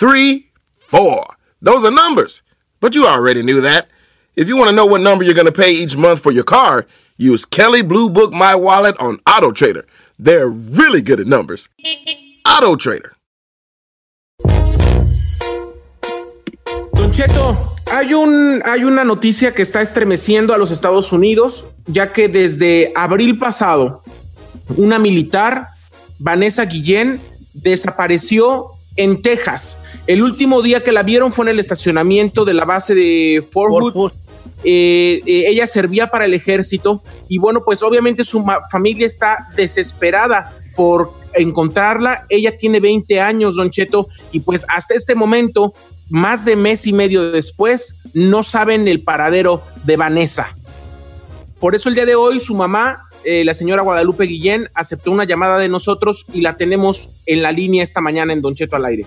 three, four. Those are numbers. But you already knew that. If you want to know what number you're going to pay each month for your car, use Kelly Blue Book My Wallet on Auto Trader. They're really good at numbers. Auto Trader. Don Cheto, hay, un, hay una noticia que está estremeciendo a los Estados Unidos, ya que desde abril pasado, una militar, Vanessa Guillén, desapareció en Texas. El último día que la vieron fue en el estacionamiento de la base de Fort Hood. Eh, eh, ella servía para el ejército y bueno, pues obviamente su familia está desesperada por encontrarla. Ella tiene 20 años, Don Cheto, y pues hasta este momento, más de mes y medio después, no saben el paradero de Vanessa. Por eso el día de hoy su mamá, eh, la señora Guadalupe Guillén, aceptó una llamada de nosotros y la tenemos en la línea esta mañana en Don Cheto al aire.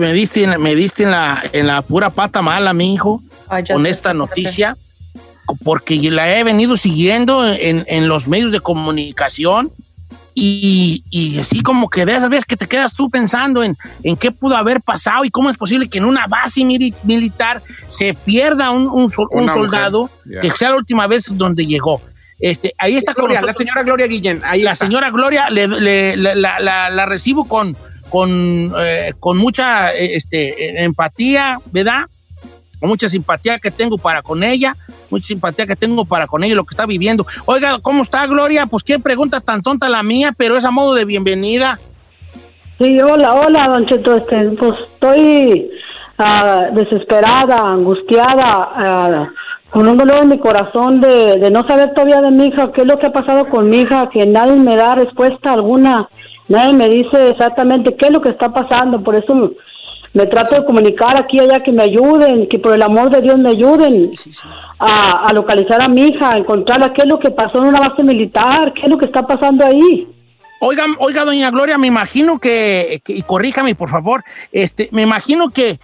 Me diste, me diste en, la, en la pura pata mala, mi hijo con esta noticia, porque la he venido siguiendo en, los medios de comunicación y, así como que de esas veces que te quedas tú pensando en, en qué pudo haber pasado y cómo es posible que en una base militar se pierda un, soldado que sea la última vez donde llegó. Este, ahí está Gloria, la señora Gloria Guillén. Ahí la señora Gloria la, recibo con, con, eh, con mucha este, empatía, ¿verdad? mucha simpatía que tengo para con ella, mucha simpatía que tengo para con ella lo que está viviendo. Oiga, ¿cómo está Gloria? Pues qué pregunta tan tonta la mía, pero es a modo de bienvenida. Sí, hola, hola, don Cheto, este, pues estoy ah, desesperada, angustiada, ah, con un dolor en mi corazón de, de no saber todavía de mi hija, qué es lo que ha pasado con mi hija, que nadie me da respuesta alguna, nadie me dice exactamente qué es lo que está pasando, por eso me trato de comunicar aquí y allá que me ayuden, que por el amor de Dios me ayuden A, localizar a mi hija, a encontrarla, qué es lo que pasó en una base militar, qué es lo que está pasando ahí. Oiga, oiga, doña Gloria, me imagino que, y corríjame por favor, este, me imagino que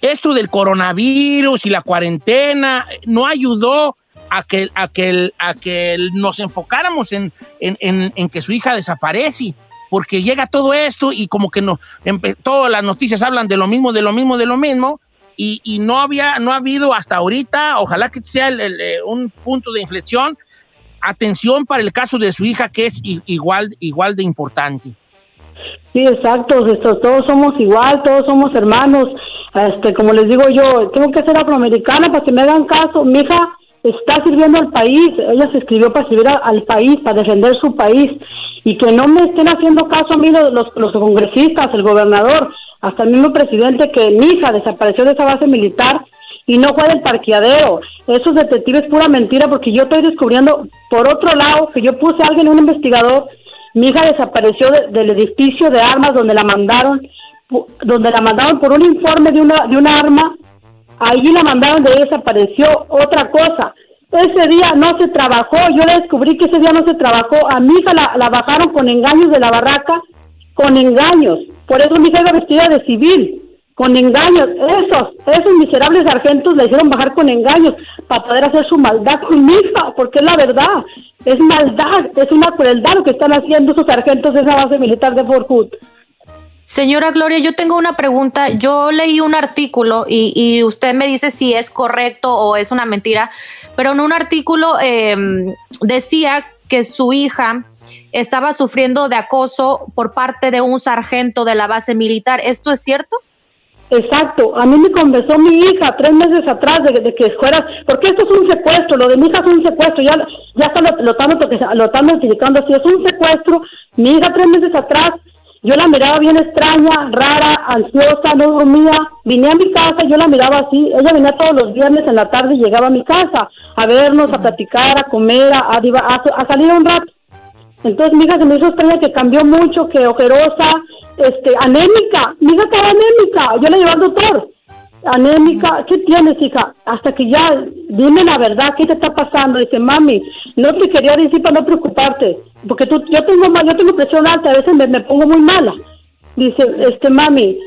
esto del coronavirus y la cuarentena no ayudó a que, a que, a que nos enfocáramos en, en, en que su hija desaparece porque llega todo esto y como que no, todas las noticias hablan de lo mismo, de lo mismo, de lo mismo, y, no había, no ha habido hasta ahorita, ojalá que sea eh, un punto de inflexión, atención para el caso de su hija que es igual, igual de importante. Sí, exacto, todos somos igual, todos somos hermanos. Este, como les digo yo, tengo que ser afroamericana para que me hagan caso. Mi hija está sirviendo al país, ella se escribió para servir al país, para defender su país, y que no me estén haciendo caso a mí los, los, congresistas, el gobernador, hasta el mismo presidente que mi hija desapareció de esa base militar y no fue del parqueadero. Esos detectives pura mentira porque yo estoy descubriendo por otro lado que yo puse a alguien, un investigador, mi hija desapareció del edificio de armas donde la mandaron, donde la mandaron por un informe de una, de una arma Allí la mandaron de desapareció otra cosa. Ese día no se trabajó, yo le descubrí que ese día no se trabajó. A mi hija la, bajaron con engaños de la barraca, con engaños. Por eso mi hija iba vestida de civil, con engaños. Esos, esos miserables sargentos la hicieron bajar con engaños para poder hacer su maldad con mi hija, porque es la verdad. Es maldad, es una crueldad lo que están haciendo esos sargentos de esa base militar de Fort Hood. Señora Gloria, yo tengo una pregunta. Yo leí un artículo y, usted me dice si es correcto o es una mentira, pero en un artículo em, decía que su hija estaba sufriendo de acoso por parte de un sargento de la base militar. ¿Esto es cierto? Exacto, a mí me conversó mi hija tres meses atrás de, que fuera, porque esto es un secuestro, lo de mi hija es un secuestro, ya, ya está lo, lo, lo, lo están notificando así, es un secuestro, mi hija tres meses atrás yo la miraba bien extraña, rara, ansiosa, no dormía. Vine a mi casa, yo la miraba así. Ella venía todos los viernes en la tarde y llegaba a mi casa a vernos, a platicar, a comer, a, a, salir un rato. Entonces mi hija se me hizo extraña que cambió mucho, que ojerosa, este, anémica. Mi hija estaba yo le llevé al doctor. Anémica, ¿qué tienes, hija? Hasta que ya, dime la verdad, ¿qué te está pasando? Dice, mami, no te quería decir para no preocuparte, porque tú, yo tengo yo tengo presión alta, a veces me, pongo muy mala. Dice, este, mami,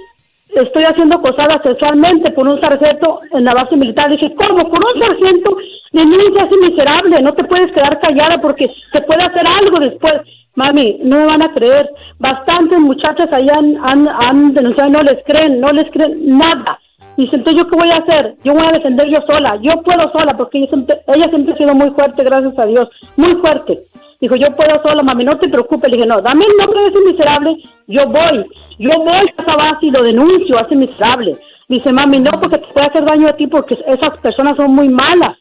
estoy haciendo acosada sexualmente por un sargento en la base militar. Dije, ¿cómo? Por un sargento, de niña es miserable, no te puedes quedar callada porque se puede hacer algo después. Mami, no me van a creer. Bastantes muchachas allá han, han, no les creen, no les creen nada. Dice, entonces, ¿yo qué voy a hacer? Yo voy a defender yo sola. Yo puedo sola porque ella siempre, ella siempre ha sido muy fuerte, gracias a Dios. Muy fuerte. Dijo, yo puedo sola, mami, no te preocupes. Le dije, no, dame el nombre de ese miserable. Yo voy. Yo voy a base y lo denuncio a ese miserable. Dice, mami, no, porque te puede hacer daño a ti porque esas personas son muy malas.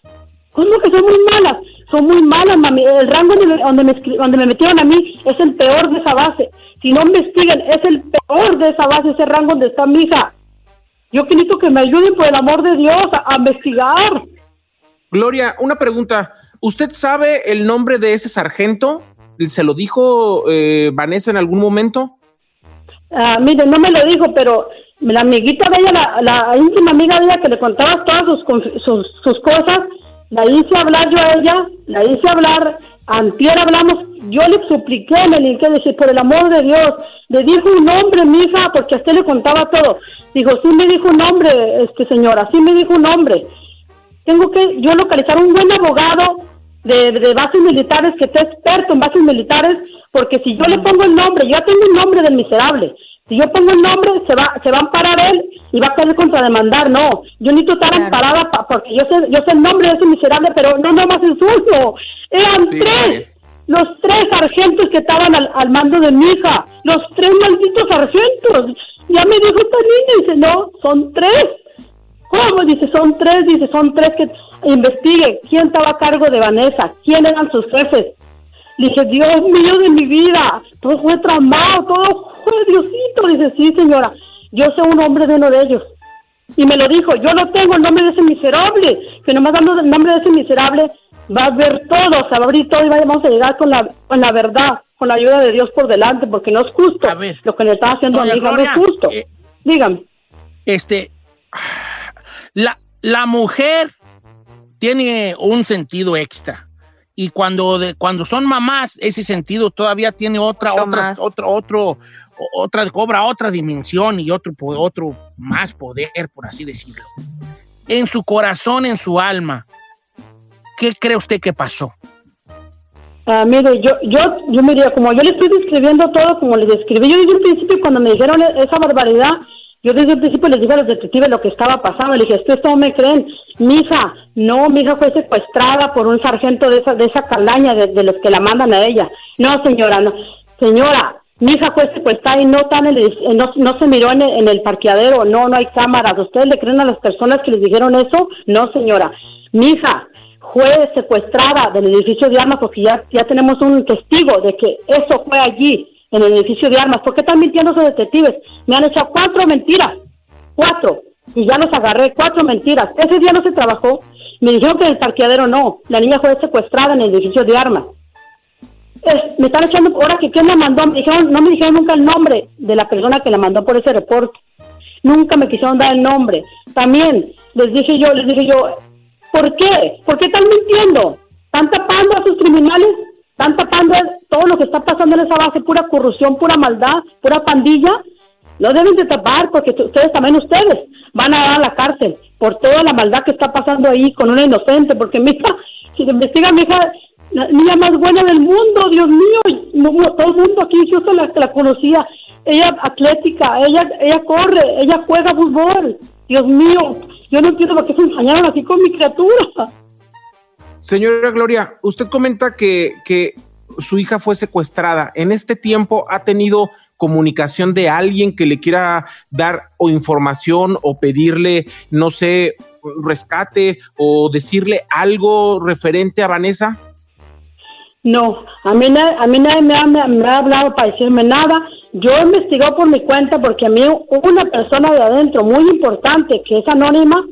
¿Cómo que son muy malas? son muy malas, mami. El rango donde me, donde me metieron a mí es el peor de esa base. Si no investiguen, es el peor de esa base, ese rango donde está mi hija. Yo necesito que me ayuden, por el amor de Dios, a, investigar. Gloria, una pregunta. ¿Usted sabe el nombre de ese sargento? ¿Se lo dijo eh, Vanessa en algún momento? Ah, mire, no me lo dijo, pero la amiguita de ella, la, íntima amiga de ella que le contaba todas sus, sus, sus cosas, la hice hablar yo a ella, la hice hablar, antier hablamos, yo le supliqué, me le dije, por el amor de Dios, le dijo un nombre, mi hija, porque a usted le contaba todo. Dijo, sí me dijo un nombre, este señora, sí me dijo un nombre. Tengo que yo localizar un buen abogado de, de, bases militares que esté experto en bases militares, porque si yo le pongo el nombre, yo tengo el nombre del miserable, si yo pongo el nombre, se va, se va a amparar él y va a querer contrademandar. No, yo necesito estar amparada porque yo sé, yo sé el nombre de ese miserable, pero no, no más el suyo. Eran tres, los tres sargentos que estaban al, mando de mi hija, los tres malditos sargentos. Ya me dijo esta niña, dice, no, son tres. ¿Cómo? Dice, son tres, dice, son tres que investigue quién estaba a cargo de Vanessa, quién eran sus jefes, dije, Dios mío de mi vida, todo fue tramado, todo fue Diosito. Dice, sí, señora, yo soy un hombre de uno de ellos. Y me lo dijo, yo no tengo el nombre de ese miserable, que nomás dando el nombre de ese miserable va a ver todo, se va a abrir todo y vamos a llegar con la, con la verdad, con la ayuda de Dios por delante, porque no es justo. lo que le está haciendo a mi hija no es justo. Eh, Dígame. Este, la, la mujer tiene un sentido extra y cuando, de, cuando son mamás, ese sentido todavía tiene otra, otra, otro, otro, otra, cobra otra dimensión y otro, otro más poder, por así decirlo. En su corazón, en su alma, ¿qué cree usted que pasó? Ah, mire, yo, yo, yo mire, como yo le estoy describiendo todo como le describí, yo desde un principio cuando me dijeron esa barbaridad, yo desde el principio les dije a los detectives lo que estaba pasando. Le dije, esto no me creen. Mi hija, no, mi hija fue secuestrada por un sargento de esa, de esa calaña de, los que la mandan a ella. No, señora, no. Señora, mi hija fue secuestrada y no, tan no, no, se miró en el, en el, parqueadero. No, no hay cámaras. ¿Ustedes le creen a las personas que les dijeron eso? No, señora. Mi hija fue secuestrada del edificio de armas porque ya, ya tenemos un testigo de que eso fue allí en el edificio de armas. ¿Por qué están mintiendo esos detectives? Me han hecho cuatro mentiras. Cuatro. Y ya los agarré. Cuatro mentiras. Ese día no se trabajó. Me dijeron que el parqueadero no. La niña fue secuestrada en el edificio de armas. me están echando ahora que quién la mandó. Me dijeron, no me dijeron nunca el nombre de la persona que la mandó por ese reporte. Nunca me quisieron dar el nombre. También les dije yo, les dije yo, ¿por qué? ¿Por qué están mintiendo? ¿Están tapando a sus criminales? Están tapando todo lo que está pasando en esa base, pura corrupción, pura maldad, pura pandilla. No deben de tapar porque ustedes también ustedes van a dar a la cárcel por toda la maldad que está pasando ahí con una inocente, porque mi hija, si se investiga mi hija, la niña más buena del mundo, Dios mío, todo el mundo aquí, yo la, la conocía, ella atlética, ella, ella corre, ella juega fútbol, Dios mío, yo no entiendo por qué se ensañaron así con mi criatura. Señora Gloria, usted comenta que, que su hija fue secuestrada. ¿En este tiempo ha tenido comunicación de alguien que le quiera dar o información o pedirle, no sé, rescate o decirle algo referente a Vanessa? No, a mí, a mí nadie me ha, me ha hablado para decirme nada. Yo he por mi cuenta porque a mí una persona de adentro muy importante que es anónima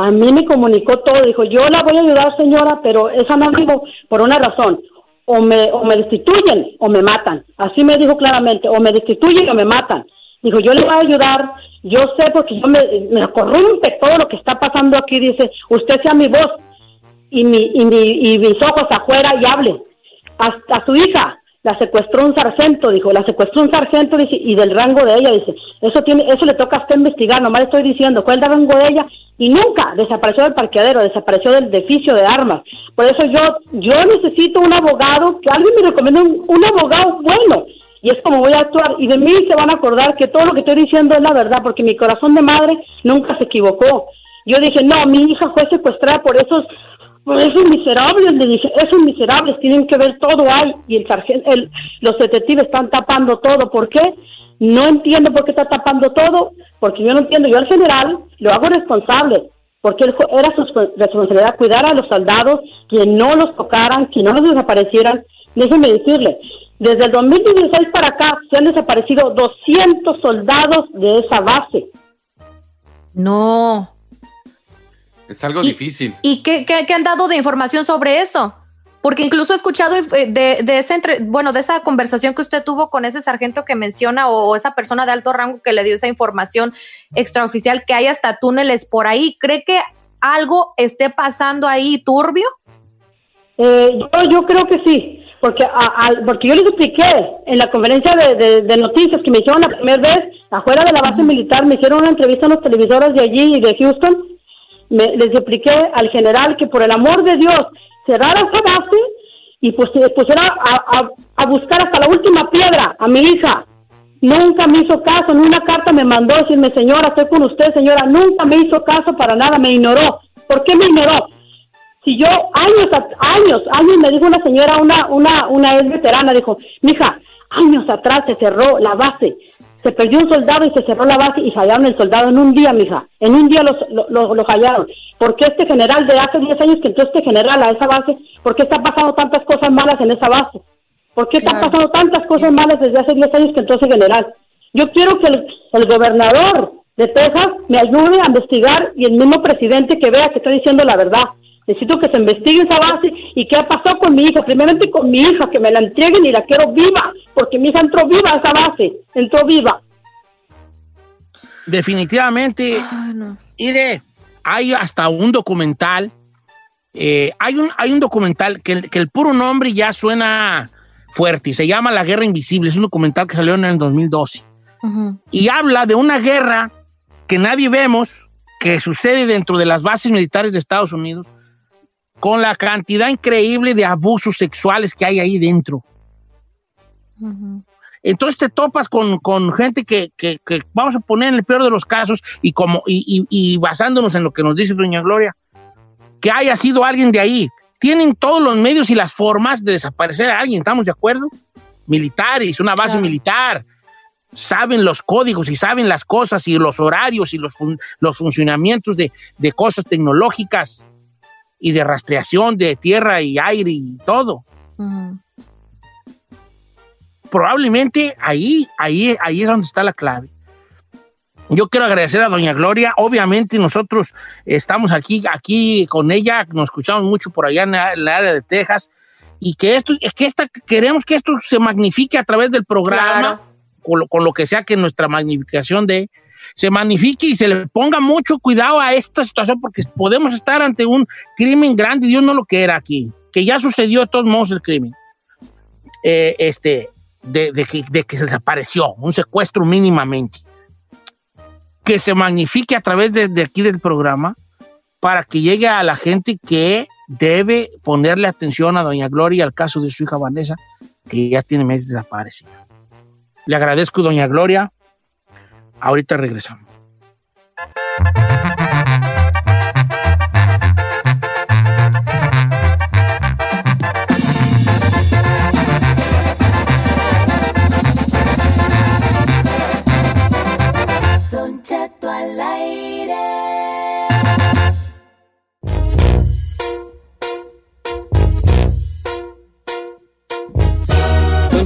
a mí me comunicó todo, dijo, yo la voy a ayudar señora, pero esa no dijo por una razón, o me, o me destituyen o me matan, así me dijo claramente, o me destituyen o me matan. Dijo, yo le voy a ayudar, yo sé porque yo me, me corrompe todo lo que está pasando aquí. Dice, usted sea mi voz y, mi, y, mi, y mis ojos afuera y hable. Hasta su hija la secuestró un sargento, dijo, la secuestró un sargento dice, y del rango de ella, dice, eso tiene, eso le toca a usted investigar, nomás le estoy diciendo cuál es el rango de ella, y nunca desapareció del parqueadero, desapareció del edificio de armas. Por eso yo, yo necesito un abogado, que alguien me recomiende un, un abogado bueno, y es como voy a actuar, y de mí se van a acordar que todo lo que estoy diciendo es la verdad, porque mi corazón de madre nunca se equivocó. Yo dije, no, mi hija fue secuestrada por esos esos miserables, le dije, esos miserables tienen que ver todo ahí y el sargento, el, los detectives están tapando todo. ¿Por qué? No entiendo por qué está tapando todo, porque yo no entiendo. Yo al general lo hago responsable, porque era su responsabilidad cuidar a los soldados, que no los tocaran, que no los desaparecieran. Déjenme decirle, desde el 2016 para acá se han desaparecido 200 soldados de esa base. No. Es algo difícil. ¿Y qué, qué, han dado de información sobre eso? Porque incluso he escuchado eh, de, de, ese entre, bueno, de esa conversación que usted tuvo con ese sargento que menciona o, esa persona de alto rango que le dio esa información extraoficial que hay hasta túneles por ahí. ¿Cree que algo esté pasando ahí turbio? Eh, yo, yo creo que sí, porque, porque yo les expliqué en la conferencia de, de, noticias que me hicieron la primera vez, afuera de la base militar, me hicieron una entrevista a los televisores de allí y de Houston, me, les expliqué al general que por el amor de Dios cerrara esa base y pues pusiera a, buscar hasta la última piedra a mi hija. Nunca me hizo caso, en una carta me mandó decirme, señora, estoy con usted, señora, nunca me hizo caso para nada, me ignoró. ¿Por qué me ignoró? Si yo, años, años, años, me dijo una señora, una, una, una ex veterana, dijo, mija, años atrás se cerró la base, se perdió un soldado y se cerró la base y fallaron el soldado en un día, mija. En un día lo, lo, lo fallaron. ¿Por qué este general de hace 10 años que entró este general a esa base, por qué están pasando tantas cosas malas en esa base? ¿Por qué están pasando tantas cosas malas desde hace 10 años que entró ese general? Yo quiero que el, el gobernador de Texas me ayude a investigar y el mismo presidente que vea que está diciendo la verdad. Necesito que se investigue esa base y qué pasó con mi hija. Primeramente con mi hija, que me la entreguen y la quiero viva, porque mi hija entró viva a esa base, entró viva. Definitivamente, mire, hay hasta un documental, eh, hay, un, hay un documental que, que el puro nombre ya suena fuerte, y se llama La Guerra Invisible, es un documental que salió en el 2012, y habla de una guerra que nadie vemos, que sucede dentro de las bases militares de Estados Unidos, con la cantidad increíble de abusos sexuales que hay ahí dentro. Entonces te topas con, gente que, vamos a poner en el peor de los casos y, como, y, basándonos en lo que nos dice doña Gloria, que haya sido alguien de ahí. Tienen todos los medios y las formas de desaparecer a alguien, ¿estamos de acuerdo? Militares, una base militar. Saben los códigos y saben las cosas y los horarios y los, los funcionamientos de, de cosas tecnológicas y de rastreación de tierra y aire y todo. Probablemente ahí, ahí, ahí es donde está la clave. Yo quiero agradecer a doña Gloria. Obviamente nosotros estamos aquí, aquí con ella, nos escuchamos mucho por allá en el área de Texas y que esto, es que esta, queremos que esto se magnifique a través del programa, con, lo, con, lo, que sea que nuestra magnificación de se magnifique y se le ponga mucho cuidado a esta situación porque podemos estar ante un crimen grande y Dios no lo quiera aquí, que ya sucedió de todos modos el crimen. Eh, este, de, que, se desapareció, un secuestro mínimamente. Que se magnifique a través de, de aquí del programa para que llegue a la gente que debe ponerle atención a Doña Gloria al caso de su hija Vanessa, que ya tiene meses desaparecida. Le agradezco, Doña Gloria, Ahorita regresamos.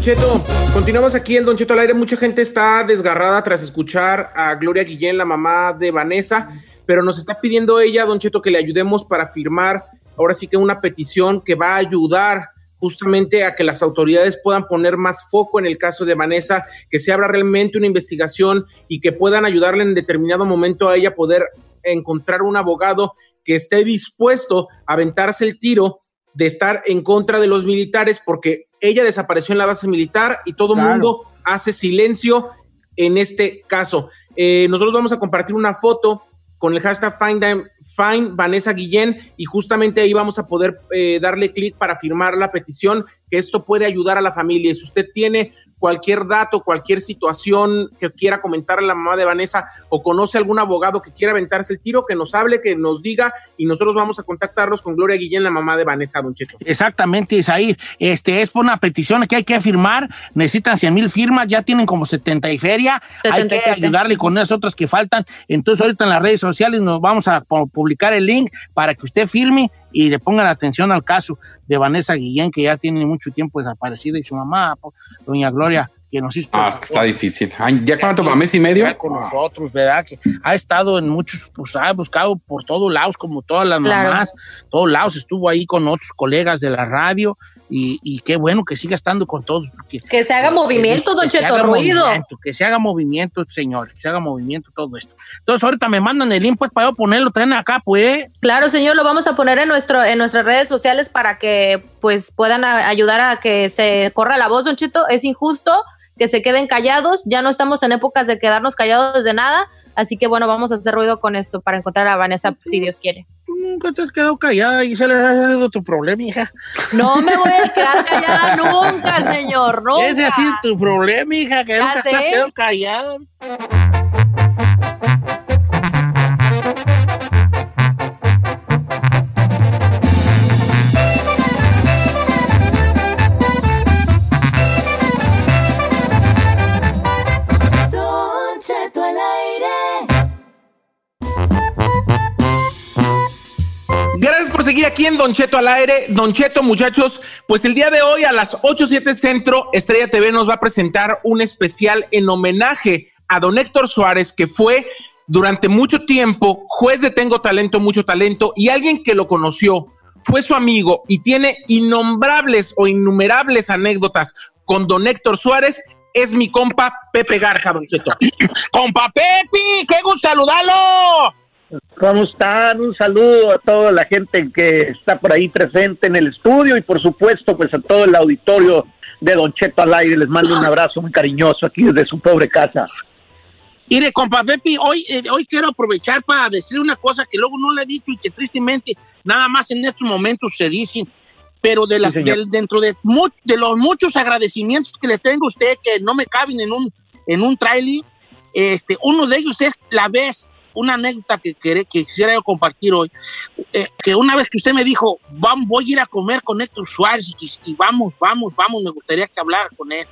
Cheto, continuamos aquí en Don Cheto al aire. Mucha gente está desgarrada tras escuchar a Gloria Guillén, la mamá de Vanessa, pero nos está pidiendo ella, Don Cheto, que le ayudemos para firmar ahora sí que una petición que va a ayudar justamente a que las autoridades puedan poner más foco en el caso de Vanessa, que se abra realmente una investigación y que puedan ayudarle en determinado momento a ella poder encontrar un abogado que esté dispuesto a aventarse el tiro de estar en contra de los militares porque ella desapareció en la base militar y todo el mundo hace silencio en este caso. Eh, nosotros vamos a compartir una foto con el hashtag Find, Find Vanessa Guillén y justamente ahí vamos a poder eh, darle clic para firmar la petición, que esto puede ayudar a la familia. Y si usted tiene cualquier dato, cualquier situación que quiera comentar a la mamá de Vanessa o conoce algún abogado que quiera aventarse el tiro, que nos hable, que nos diga y nosotros vamos a contactarlos con Gloria Guillén, la mamá de Vanessa, Don Cheto. Exactamente, Isaí. Este es por una petición que hay que firmar. Necesitan 100 mil firmas, ya tienen como 70 y feria. Hay que ayudarle con esas otras que faltan. Entonces, ahorita en las redes sociales nos vamos a publicar el link para que usted firme y le pongan atención al caso de Vanessa Guillén, que ya tiene mucho tiempo desaparecida, y su mamá, doña Gloria, que nos hizo. Ah, es que está difícil. ¿Ya cuánto? ¿Para mes y medio? Con nosotros, ¿verdad? Que ha estado en muchos, pues ha buscado por todos lados, como todas las mamás, todos lados, estuvo ahí con otros colegas de la radio y, qué bueno que siga estando con todos. que se haga movimiento, don Cheto, ruido. Que se haga movimiento, señor, que se haga movimiento todo esto. Entonces, ahorita me mandan el link pues, para yo ponerlo también acá, pues. Claro, señor, lo vamos a poner en, nuestro, en nuestras redes sociales para que pues puedan ayudar a que se corra la voz, don Cheto. Es injusto que se queden callados, ya no estamos en épocas de quedarnos callados de nada Así que bueno, vamos a hacer ruido con esto para encontrar a Vanessa, si Dios quiere. Tú nunca te has quedado callada y se le ha dado tu problema, hija. No me voy a quedar callada nunca, señor. Nunca. Ese ha sido tu problema, hija, que nunca te has quedado callada. Seguir aquí en Don Cheto al aire. Don Cheto, muchachos, pues el día de hoy a las 8.7 Centro, Estrella TV nos va a presentar un especial en homenaje a don Héctor Suárez, que fue durante mucho tiempo juez de Tengo Talento, Mucho Talento, y alguien que lo conoció, fue su amigo y tiene innombrables o innumerables anécdotas con don Héctor Suárez, es mi compa Pepe Garza, don Cheto. ¡Compa Pepe! ¡Qué gusto saludarlo! ¿Cómo están? Un saludo a toda la gente que está por ahí presente en el estudio y por supuesto pues a todo el auditorio de Don Cheto al aire. Les mando un abrazo muy cariñoso aquí desde su pobre casa. Mire, compa Pepi, hoy, eh, hoy quiero aprovechar para decir una cosa que luego no le he dicho y que tristemente nada más en estos momentos se dicen, pero de las, dentro de, de los muchos agradecimientos que le tengo a usted que no me caben en un, en un trailer, este, uno de ellos es la vez una anécdota que, que, quisiera yo compartir hoy, eh, que una vez que usted me dijo, voy a ir a comer con Héctor Suárez y, vamos, vamos, vamos, me gustaría que hablara con él.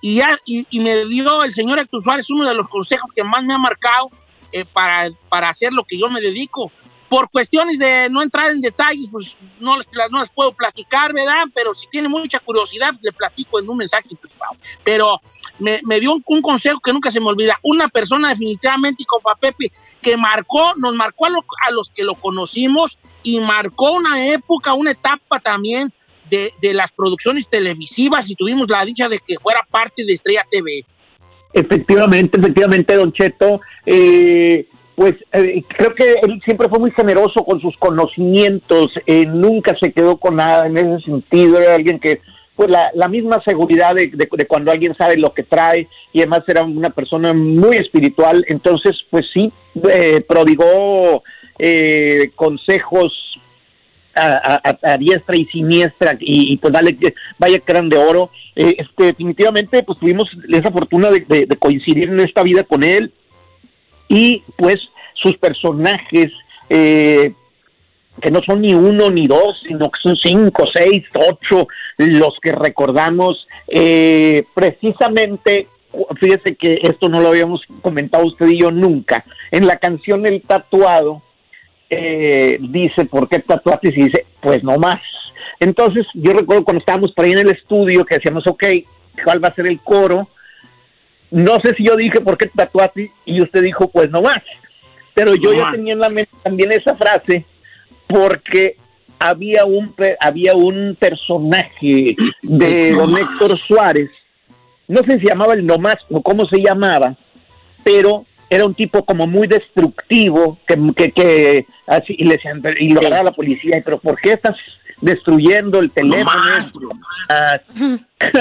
Y, ya, y, me dio el señor Héctor Suárez uno de los consejos que más me ha marcado eh, para, para hacer lo que yo me dedico por cuestiones de no entrar en detalles, pues no les, no les puedo platicar, ¿verdad? Pero si tiene mucha curiosidad, le platico en un mensaje privado. Pero me, me dio un, consejo que nunca se me olvida. Una persona definitivamente, como Pepe, que marcó, nos marcó a, a, los que lo conocimos y marcó una época, una etapa también de, de las producciones televisivas y tuvimos la dicha de que fuera parte de Estrella TV. Efectivamente, efectivamente, Don Cheto. Eh, pues eh, creo que él siempre fue muy generoso con sus conocimientos, eh, nunca se quedó con nada en ese sentido, era alguien que, pues la, misma seguridad de, cuando alguien sabe lo que trae y además era una persona muy espiritual, entonces pues sí, eh, prodigó consejos a, diestra y siniestra y, pues dale, vaya que eran de oro. este, definitivamente pues tuvimos esa fortuna de coincidir en esta vida con él y pues sus personajes eh, que no son ni uno ni dos, sino que son cinco, seis, ocho los que recordamos eh, precisamente fíjese que esto no lo habíamos comentado usted y yo nunca. En la canción El Tatuado eh, dice, ¿por qué tatuaste? Y dice, pues no más. Entonces yo recuerdo cuando estábamos por ahí en el estudio que decíamos, ok, ¿cuál va a ser el coro? No sé si yo dije por qué tatuaste y usted dijo pues no más. Pero yo ya tenía en la mente también esa frase porque había un, había un personaje de don Héctor Suárez, no sé si se llamaba el nomás o cómo se llamaba, pero era un tipo como muy destructivo, que, que, que así, y le decían, y lo agarraba la policía, y, pero ¿por qué estás destruyendo el teléfono? Ah,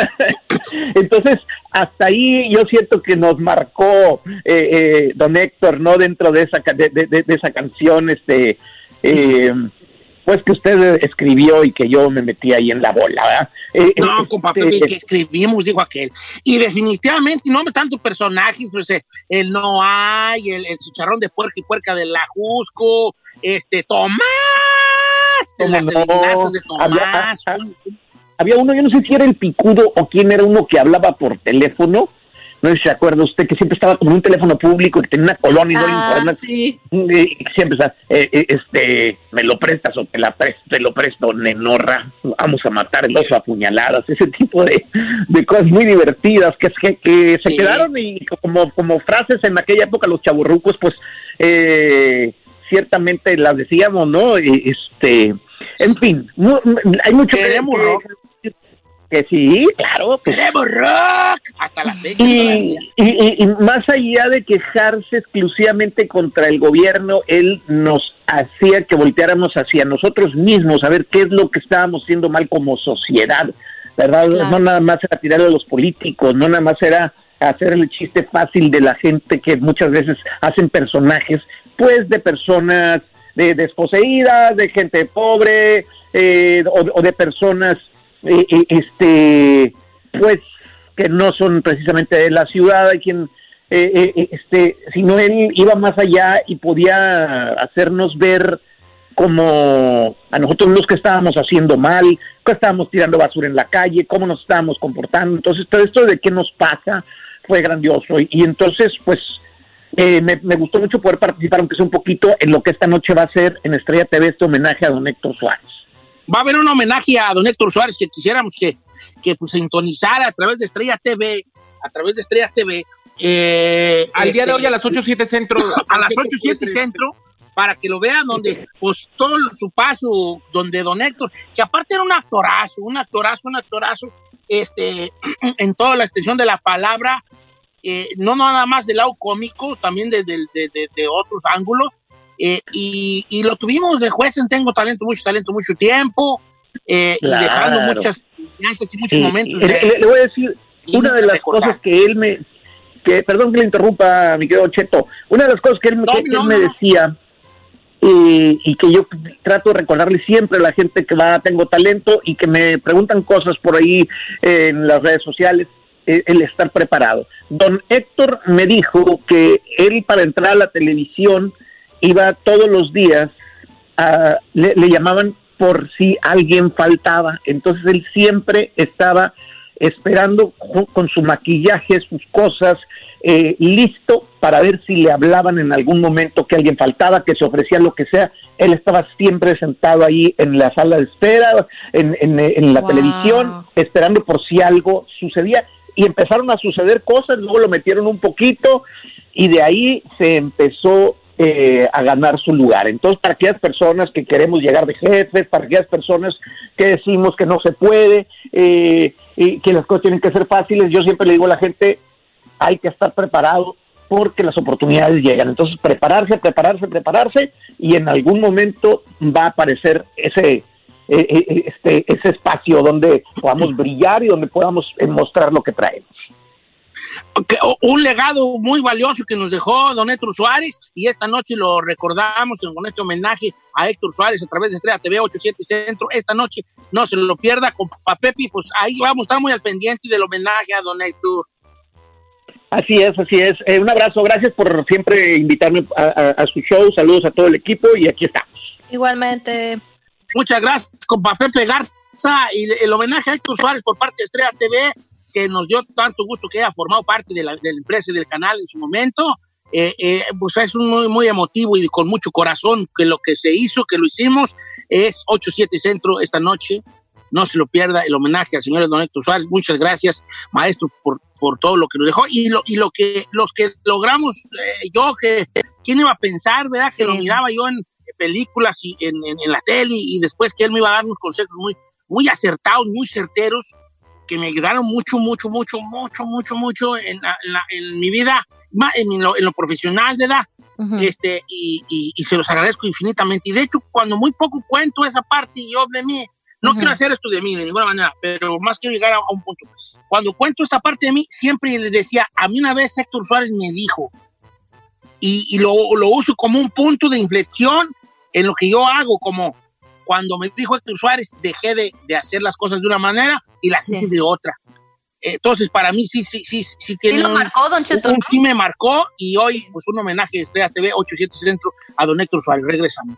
Entonces, hasta ahí yo siento que nos marcó eh, eh, don Héctor, ¿no? Dentro de esa, de, de- de- de esa canción, este, eh, pues que usted escribió y que yo me metí ahí en la bola, ¿verdad? Eh, No, eh, compa este, Pepe, que escribimos, dijo aquel. Y definitivamente, no tantos personajes, pues el no hay, el, el chicharrón de puerca y puerca del Ajusco, este, Tomás, de ¿Cómo las no? de Había- Tomás. ah, había uno, yo no sé si era el picudo o quién era uno que hablaba por teléfono. No sé si se acuerda usted que siempre estaba como en un teléfono público y que tenía una colonia no Ah, importaba. sí. Eh, siempre está, eh, eh, este, me lo prestas o te, la presto, te lo presto, nenorra, vamos a matar el oso a puñaladas, ese tipo de, de cosas muy divertidas que, que, que se Sí. quedaron y como, como frases en aquella época los chaburrucos, pues eh, ciertamente las decíamos, ¿no? Y, Este, en fin, mu- hay mucho que- Queremos que, rock. que sí, claro, pues, ¡Queremos rock! Hasta la fecha. y, y- y- y más allá de quejarse exclusivamente contra el gobierno, él nos hacía que volteáramos hacia nosotros mismos, a ver qué es lo que estábamos haciendo mal como sociedad, ¿verdad? Claro. No nada más era tirarle a los políticos, no nada más era hacer el chiste fácil de la gente que muchas veces hacen personajes, pues de personas de desposeídas, de gente pobre, eh, o, de personas eh, eh, este pues que no son precisamente de la ciudad, hay quien eh, eh, este, sino él iba más allá y podía hacernos ver como a nosotros los que estábamos haciendo mal, que estábamos tirando basura en la calle, cómo nos estábamos comportando. Entonces, todo esto de qué nos pasa fue grandioso. Y entonces, pues, eh, me, me gustó mucho poder participar, aunque sea un poquito, en lo que esta noche va a ser en Estrella TV este homenaje a don Héctor Suárez. Va a haber un homenaje a don Héctor Suárez que quisiéramos que, que pues, sintonizara a través de Estrella TV, a través de Estrella TV. eh, Al día de este, hoy a las 8 7 centro. a las 8, 7 centro, para que lo vean, donde, pues, todo su paso, donde don Héctor, que aparte era un actorazo, un actorazo, un actorazo, este, en toda la extensión de la palabra, eh, no nada más del lado cómico, también de, de- de- otros ángulos, eh, y, y lo tuvimos de juez en Tengo Talento, mucho talento, mucho tiempo, eh, Claro. y dejando muchas y muchos Y- momentos y de... le, voy a decir, una de las recordar. cosas que él me, que perdón que le interrumpa, mi querido Cheto, una de las cosas que él, No, que- no, él me no. decía eh, y que yo trato de recordarle siempre a la gente que va Tengo Talento y que me preguntan cosas por ahí en las redes sociales, eh, el estar preparado. Don Héctor me dijo que él para entrar a la televisión iba todos los días, a- le, le llamaban por si alguien faltaba, entonces él siempre estaba esperando con su maquillaje, sus cosas, eh, listo para ver si le hablaban en algún momento que alguien faltaba, que se ofrecía lo que sea. Él estaba siempre sentado ahí en la sala de espera, en, en- en la Wow. televisión, esperando por si algo sucedía. Y empezaron a suceder cosas, luego lo metieron un poquito y de ahí se empezó eh, a ganar su lugar. Entonces, para aquellas personas que queremos llegar de jefes, para aquellas personas que decimos que no se puede, eh, y que las cosas tienen que ser fáciles, yo siempre le digo a la gente, hay que estar preparado porque las oportunidades llegan. Entonces, prepararse, prepararse, prepararse, y en algún momento va a aparecer ese, eh, eh, este, ese espacio donde podamos brillar y donde podamos eh, mostrar lo que traemos. un legado muy valioso que nos dejó don Héctor Suárez y esta noche lo recordamos con este homenaje a Héctor Suárez a través de Estrella TV 87 Centro. Esta noche no se lo pierda con Papá Pepe, pues ahí vamos a estar muy al pendiente del homenaje a don Héctor. Así es, así es. Eh, un abrazo, gracias por siempre invitarme a, a- a su show. Saludos a todo el equipo y aquí estamos. Igualmente. Muchas gracias, compa Pepe Garza, y el homenaje a Héctor Suárez por parte de Estrella TV, que nos dio tanto gusto que haya formado parte de la, de la empresa y del canal en su momento. Eh, eh, pues es muy, muy emotivo y con mucho corazón que lo que se hizo, que lo hicimos, es 8-7 Centro esta noche. No se lo pierda el homenaje al señor Don Héctor Suárez. Muchas gracias, maestro, por, por todo lo que nos dejó. Y lo, y lo que los que logramos, eh, yo que, ¿quién iba a pensar, verdad? Que Sí. lo miraba yo en películas y en, en- en la tele y después que él me iba a dar unos consejos muy, muy acertados, muy certeros, que me ayudaron mucho, mucho, mucho, mucho, mucho, mucho en, la- en la- mi vida, en lo, en lo profesional de edad. Ujú. este, y, y- y se los agradezco infinitamente. Y de hecho, cuando muy poco cuento esa parte yo de mí, no Ujú. quiero hacer esto de mí de ninguna manera, pero más quiero llegar a, a un punto. Cuando cuento esta parte de mí, siempre le decía, a mí una vez Héctor Suárez me dijo, y, y lo, lo uso como un punto de inflexión en lo que yo hago, como cuando me dijo Héctor Suárez, dejé de, de hacer las cosas de una manera y las hice Sí. de otra. Entonces, para mí sí, sí, sí, sí Sí tiene lo un- marcó, Don Cheto. sí me marcó y hoy, pues un homenaje de Estrella TV 87 Centro a don Héctor Suárez. Regresamos.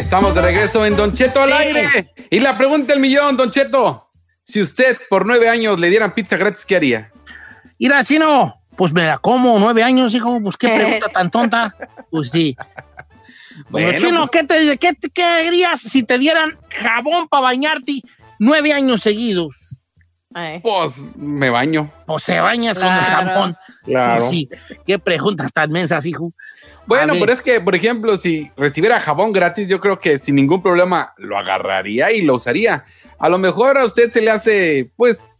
Estamos de regreso en Don Cheto al Sí. aire. Y la pregunta del millón, Don Cheto. Si usted por nueve años le dieran pizza gratis, ¿qué haría? Mira, chino, pues me la como, nueve años, hijo, pues qué pregunta tan tonta. Pues sí. Bueno, chino, pues- ¿qué, te, qué, qué harías si te dieran jabón para bañarte nueve años seguidos? Ay. Pues me baño. O se bañas con el jabón. Claro. Sí, sí. Qué preguntas tan mensas, hijo. Bueno, pero es que, por ejemplo, si recibiera jabón gratis, yo creo que sin ningún problema lo agarraría y lo usaría. A lo mejor a usted se le hace, pues,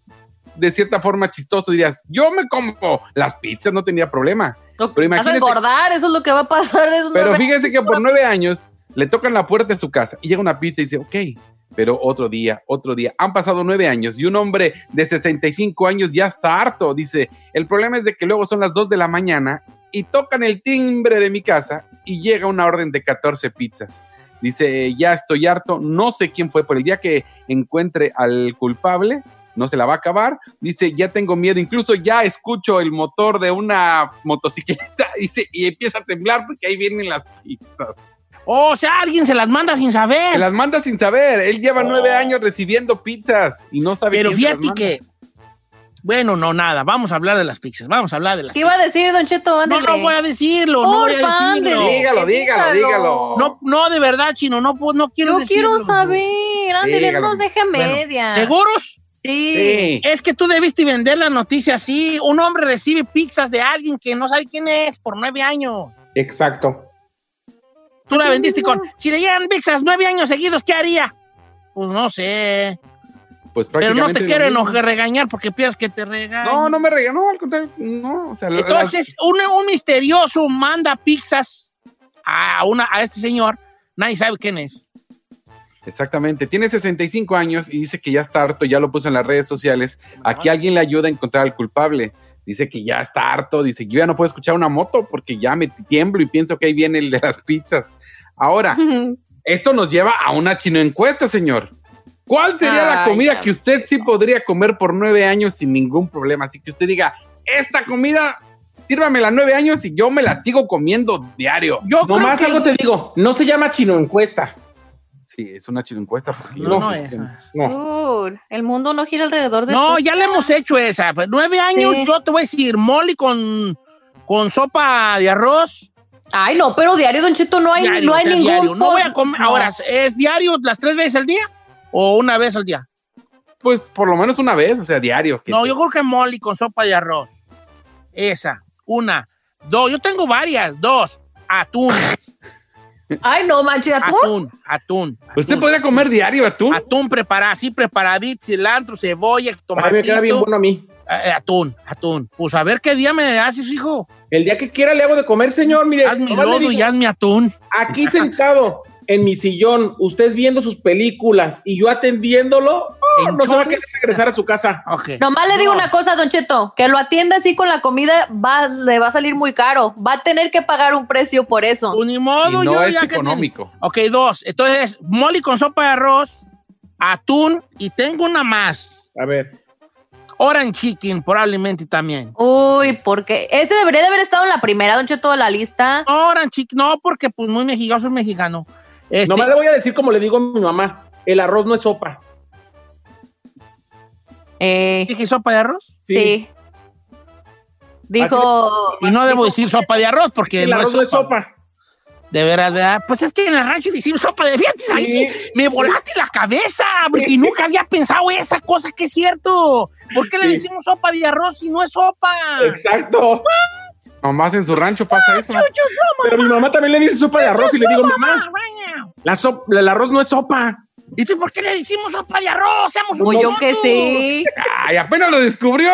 de cierta forma chistoso. Dirías, yo me como las pizzas, no tenía problema. Pero Vas a imagínese, engordar, eso es lo que va a pasar. es pero fíjese que por nueve años le tocan la puerta de su casa y llega una pizza y dice, ok, pero otro día, otro día. Han pasado nueve años y un hombre de 65 años ya está harto. Dice, el problema es de que luego son las 2 de la mañana y tocan el timbre de mi casa y llega una orden de 14 pizzas. Dice, ya estoy harto, no sé quién fue, por el día que encuentre al culpable, no se la va a acabar. Dice, ya tengo miedo, incluso ya escucho el motor de una motocicleta dice, y empieza a temblar porque ahí vienen las pizzas. O sea, alguien se las manda sin saber. Se las manda sin saber. Él lleva nueve años recibiendo pizzas y no sabe Pero quién se las fíjate manda. que. Bueno, no, nada. Vamos a hablar de las pizzas. Vamos a hablar de las ¿Qué iba a decir, Don Cheto? No, no voy a decirlo, no voy a decirlo. Dígalo, dígalo, dígalo. No, no, de verdad, chino, no, no quiero Yo decirlo. quiero saber. Ándele, no nos deje Bueno, media. ¿Seguros? Sí. Sí. Es que tú debiste vender la noticia así. Un hombre recibe pizzas de alguien que no sabe quién es por nueve años. Exacto. Tú la vendiste mismo. con. Si le llegan pizzas nueve años seguidos, ¿qué haría? Pues no sé. Pues Pero no te quiero enojar, regañar porque piensas que te regañan. No, no me regué, no, al contrario, no, o sea, la- Entonces, un, un misterioso manda pizzas a, una, a este señor. Nadie sabe quién es. Exactamente. Tiene 65 años y dice que ya está harto, ya lo puso en las redes sociales. Aquí alguien le ayuda a encontrar al culpable. Dice que ya está harto, dice que yo ya no puedo escuchar una moto porque ya me tiemblo y pienso que ahí viene el de las pizzas. Ahora, esto nos lleva a una chino encuesta, señor. ¿Cuál sería la comida ya que usted sí podría comer por nueve años sin ningún problema? Así que usted diga, esta comida, sírvamela nueve años y yo me la sigo comiendo diario. Yo Nomás que algo te digo, no se llama chino encuesta. Sí, es una chino encuesta porque yo No, lo no es. No. El mundo no gira alrededor de No, tu- ya le hemos hecho esa. Pues, nueve años, Sí. yo te voy a decir, mole con, con sopa de arroz. Ay, no, pero diario, Don Chito, no hay, diario, no hay o sea, ningún. diario. No voy a comer. No. Ahora, ¿es diario las tres veces al día? ¿O una vez al día? Pues por lo menos una vez, o sea, diario. No, te- yo creo que mole con sopa de arroz. Esa. Una. Dos. Yo tengo varias. Dos. Atún. Ay, no, manches, ¿atún? Atún. Atún. ¿Usted atún. podría comer diario atún? Atún preparado, así preparadito, cilantro, cebolla, A mí tomatito. me queda bien bueno a mí. Eh, atún, atún. Pues a ver qué día me haces, hijo. El día que quiera le hago de comer, señor. Mire, Hazme nomás le lodo digo, y hazme atún. aquí sentado en mi sillón, usted viendo sus películas y yo atendiéndolo, oh, no se va a querer regresar a su casa. Ok. Nomás le digo No. una cosa, Don Cheto, que lo atienda así con la comida va, le va a salir muy caro. Va a tener que pagar un precio por eso. Pues ni modo, Y no yo es ya que económico. Ok, dos. Entonces, mole con sopa de arroz, atún y tengo una más. A ver. Orange chicken, probablemente también. Uy, porque ese debería de haber estado en la primera, Don Cheto, de la lista. Orange chicken, no, porque pues muy mexicano, soy mexicano. Este, Nomás le voy a decir como le digo a mi mamá, el arroz no es sopa. Eh, ¿Dije sopa de arroz? sí. Dijo. Y no debo decir sopa de arroz porque el no, arroz es no es sopa. sopa. De veras, ¿verdad? Pues es que en el rancho decimos sopa de fíjate, ahí Sí, me sí. volaste la cabeza, porque nunca había pensado esa cosa que es cierto. ¿Por qué le decimos sopa de arroz si no es sopa? Exacto. Nomás en su rancho pasa eso. Pero mi mamá también le dice sopa de arroz y le digo, mamá, la sop- el arroz no es sopa. ¿Y tú por qué le decimos sopa de arroz? Seamos Pues yo que sí. Ay, apenas lo descubrió.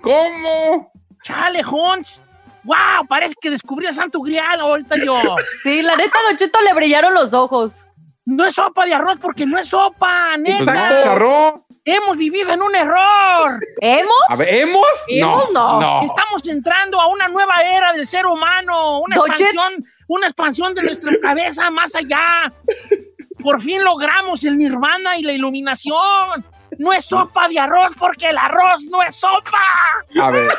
¿Cómo? Chale, Hons. ¡Wow! Parece que descubrí a Santo Grial ahorita yo. Sí, la neta, Don Cheto le brillaron los ojos. No es sopa de arroz porque no es sopa, Pues neta. no, charró. Hemos vivido en un error. ¿Hemos? A ver, ¿hemos? ¿Hemos? No. no. Estamos entrando a una nueva era del ser humano, una expansión, una expansión de nuestra cabeza más allá. Por fin logramos el nirvana y la iluminación. No es sopa de arroz porque el arroz no es sopa. A ver,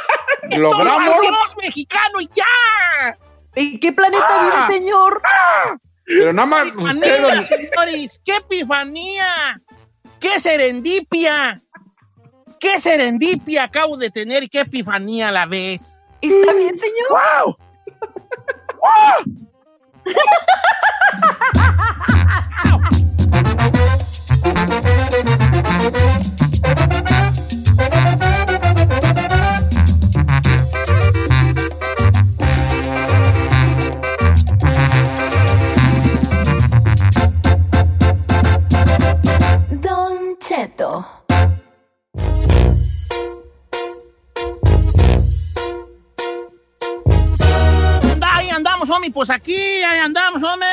Es solo logramos. arroz mexicano y ya. ¿En qué planeta Ah. vive, señor? Pero nada más usted, don- señores, qué epifanía, qué serendipia, qué serendipia acabo de tener qué epifanía a la vez. ¿Está bien, señor? ¡Wow! Don Cheto. Ahí andamos, homie, pues aquí, ahí andamos, homie.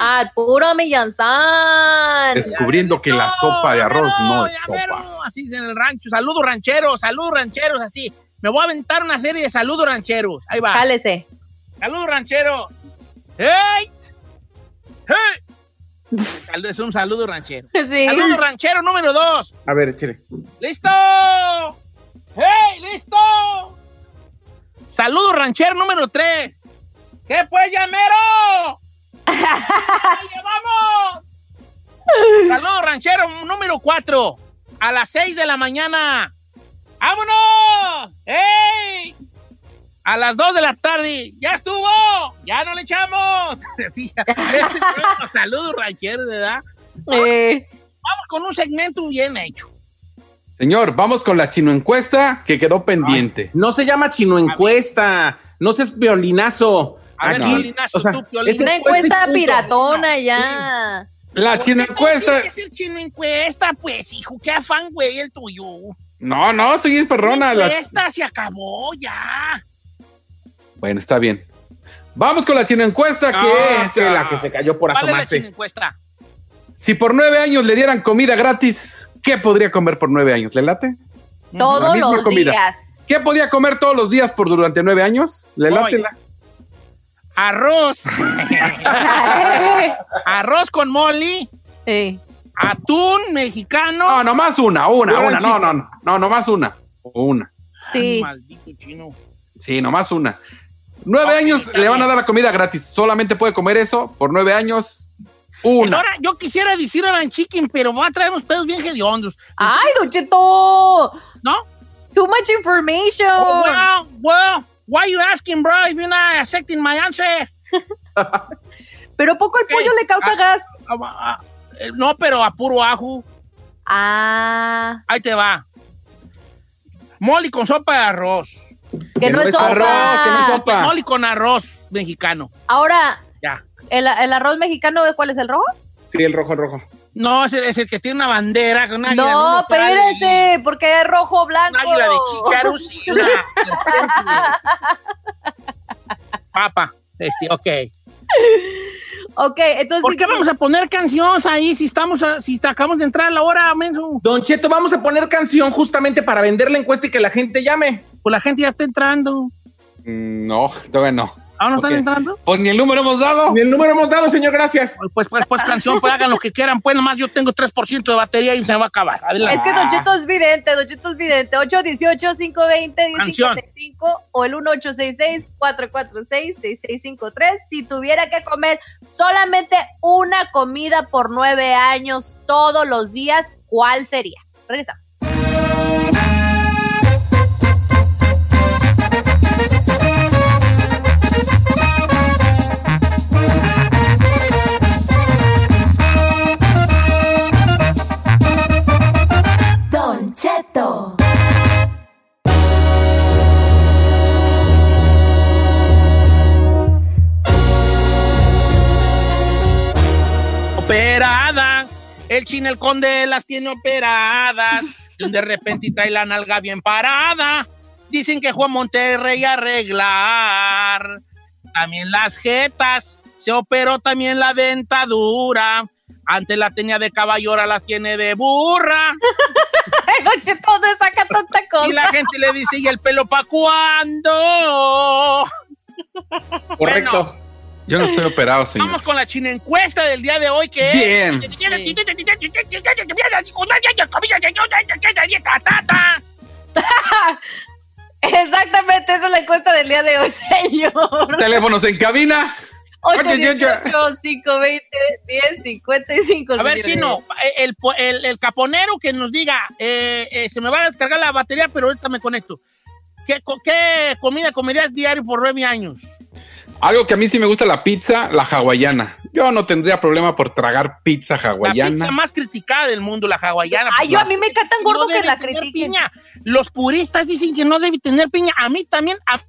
Al puro Millanzán. descubriendo que la sopa de arroz no es sopa. así es en el rancho. Saludos rancheros, saludos rancheros, así. Me voy a aventar una serie de saludos rancheros. Ahí va. Cálese. Saludos rancheros. ¡Hey! ¡Hey! Es un saludo ranchero. Sí. Saludo ranchero número dos. A ver, échale. ¡Listo! ¡Hey! ¡Listo! Saludo ranchero número 3. ¿Qué pues, llamero? ¡Oye, vamos! Saludo ranchero número 4. A las 6 de la mañana. ¡Vámonos! ¡Ey! A las 2 de la tarde. ¡Ya estuvo! ¡Ya no le echamos! Saludos rancheros, ¿verdad? Eh, Vamos con un segmento bien hecho. Señor, vamos con la chino encuesta que quedó pendiente. No se llama chino encuesta. No seas violinazo. A ver, Aquí, violinazo, o sea, tú, Piolín. es una encuesta piratona ya. La chino encuesta. Es el chino encuesta, pues, hijo. Qué afán, güey, el tuyo. No, no, soy es perrona. La La- encuesta se acabó, ya. Bueno, está bien. Vamos con la chino encuesta que Ah, es la que se cayó por ¿Cuál es la chino asomarse. encuesta? Si por nueve años le dieran comida gratis, ¿qué podría comer por nueve años? ¿Le late? La Todos los comida. días. ¿Qué podía comer todos los días por durante nueve años? ¿Le late la? Arroz. Arroz con moli. Sí. Atún mexicano. No, nomás una, una, una. No, no, no, no, nomás una. Una. Sí. Maldito chino. Sí, nomás una. Nueve años le van a dar la comida gratis. Solamente puede comer eso por nueve años. Una. Ahora, yo quisiera decir a Chicken, pero va a traer unos pedos bien hediondos. Ay, Don Cheto. ¿No? Too much information. Oh, well, well, why you asking, bro, if you're not accepting my answer? Pero poco el pollo le causa Ah. gas. Ah, ah, eh, no, pero a puro ajo. Ah, Ahí te va. Moli con sopa de arroz. Que no es sopa. arroz, que no es sopa. Moli con arroz mexicano. Ahora, Ya. ¿el, el arroz mexicano, ¿cuál es el rojo? Sí, el rojo, el rojo. No, es el que tiene una bandera. Con una No, y espérese, porque es rojo, blanco. Un águila de chícharos y una. Papa. Este, ok. Ok, entonces. ¿Por qué vamos a poner canciones ahí si estamos a- si acabamos de entrar a la hora, menso? Don Cheto, vamos a poner canción justamente para vender la encuesta y que la gente llame. Pues la gente ya está entrando. Mm, No, todavía no. ¿Ahora no están entrando? Pues ni el número hemos dado. Ni el número hemos dado, señor, gracias. Pues, pues, pues canción, pues hagan lo que quieran. Pues nomás yo tengo 3% de batería y se me va a acabar. Es Adelante. que Don Cheto es vidente, Don Cheto es vidente. 818-520-1055 o el 1866-446-6653. Si tuviera que comer solamente una comida por nueve años todos los días, ¿cuál sería? Regresamos. Don Cheto. Operada. El chino, el conde las tiene operadas. Y de repente trae la nalga bien parada. Dicen que Juan Monterrey arreglar. También las jetas. Se operó también la dentadura. Antes la tenía de caballo, ahora la tiene de burra. ¿dónde saca tanta cosa? Y la gente le dice, ¿y el pelo pa' cuándo? Correcto. Yo no estoy operado, señor. Vamos con la chino encuesta del día de hoy, que Bien. Exactamente, esa es la encuesta del día de hoy, señor. Teléfonos en cabina. Oye, yo- yo- 818-520-1055. A ver. Chino, el, el, el caponero que nos diga, eh, eh, se me va a descargar la batería, pero ahorita me conecto. ¿Qué, co- qué comida comerías diario por nueve años? Algo que a mí sí me gusta la pizza, la hawaiana. Yo no tendría problema por tragar pizza La hawaiana. pizza más criticada del mundo, la hawaiana. Ay, yo a mí me encanta tan gordo No que la critiquen. piña. Los puristas dicen que no debe tener piña. A mí también. a-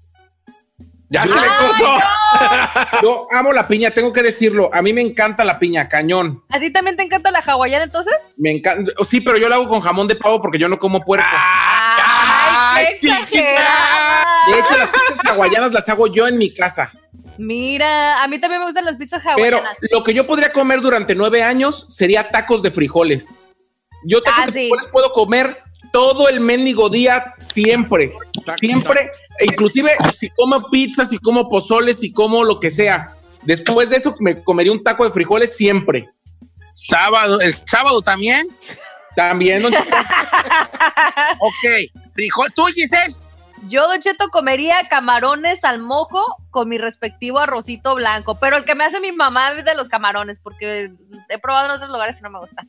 Ya se le cortó. Yo amo la piña, tengo que decirlo. A mí me encanta la piña, cañón. ¿A ti también te encanta la hawaiana entonces? Me encanta. Sí, pero yo la hago con jamón de pavo porque yo no como puerco. ¡Ay, qué exagerada! De hecho, las pizzas hawaianas las hago yo en mi casa. Mira, a mí también me gustan las pizzas Pero hawaianas. lo que yo podría comer durante nueve años sería tacos de frijoles. Yo tacos Ah, de sí. frijoles puedo comer todo el mendigo día, siempre. Siempre. Inclusive si como pizza, si como pozole, si como lo que sea. Después de eso me comería un taco de frijoles siempre. Sábado, el sábado también. También, don Cheto. Ok. Frijol, tú, Giselle. Yo, Don Cheto, comería camarones al mojo con mi respectivo arrocito blanco. Pero el que me hace mi mamá es de los camarones, porque he probado en otros lugares y no me gusta.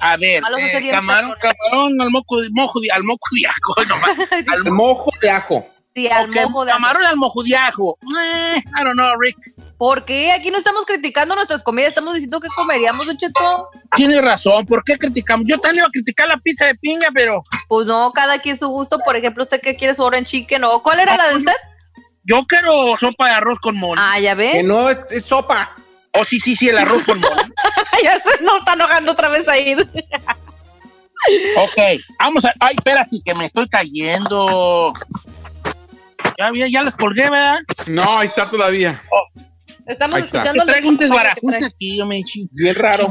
A ver, Malo eh, camarón, camarón al mojo, de- al moco de ajo. Al mojo de ajo. Sí, al Ok, mojo de camarón al mojo de ajo. Eh, I don't know, Rick. ¿Por qué? Aquí no estamos criticando nuestras comidas, estamos diciendo que comeríamos, Don Cheto. Tiene razón, ¿por qué criticamos? Yo también iba a criticar la pizza de piña, pero Pues no, cada quien su gusto. Por ejemplo, ¿usted qué quiere su en chicken o cuál era la de usted? yo quiero sopa de arroz con mole. Ah, ya Que ve. no es, es sopa. Oh, sí, sí, sí, el arroz con mole. ya se nos está enojando otra vez ahí. Ok, vamos a. Ay, espérate, que me estoy cayendo. Ya, ya, ya les colgué, ¿verdad? No, ahí está todavía. Estamos Ahí está. escuchando Que traigo un el desbarajuste aquí, yo me chi- Bien raro.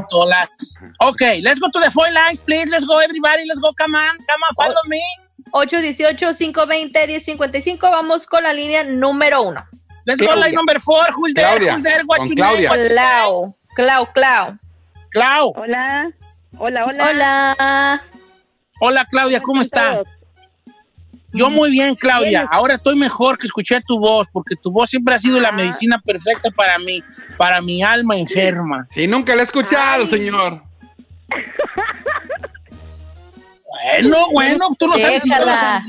Ok, let's go to the phone lines, please. Let's go, everybody. Let's go, come on. Come on, follow me. 818-520-1055. Vamos con la línea número uno. Let's go, Claudia. line number four. Who's there? Claudia. Who's there? What Con you Claudia. Clau. Clau, Clau. Clau. Hola, hola, hola. Hola. Hola, Claudia, ¿cómo está? todos? Yo muy bien, Claudia. Ahora estoy mejor que escuché tu voz, porque tu voz siempre ha sido la Ah. medicina perfecta para mí, para mi alma enferma. Sí, nunca la he escuchado, señor. Bueno, bueno, tú no sabes si a.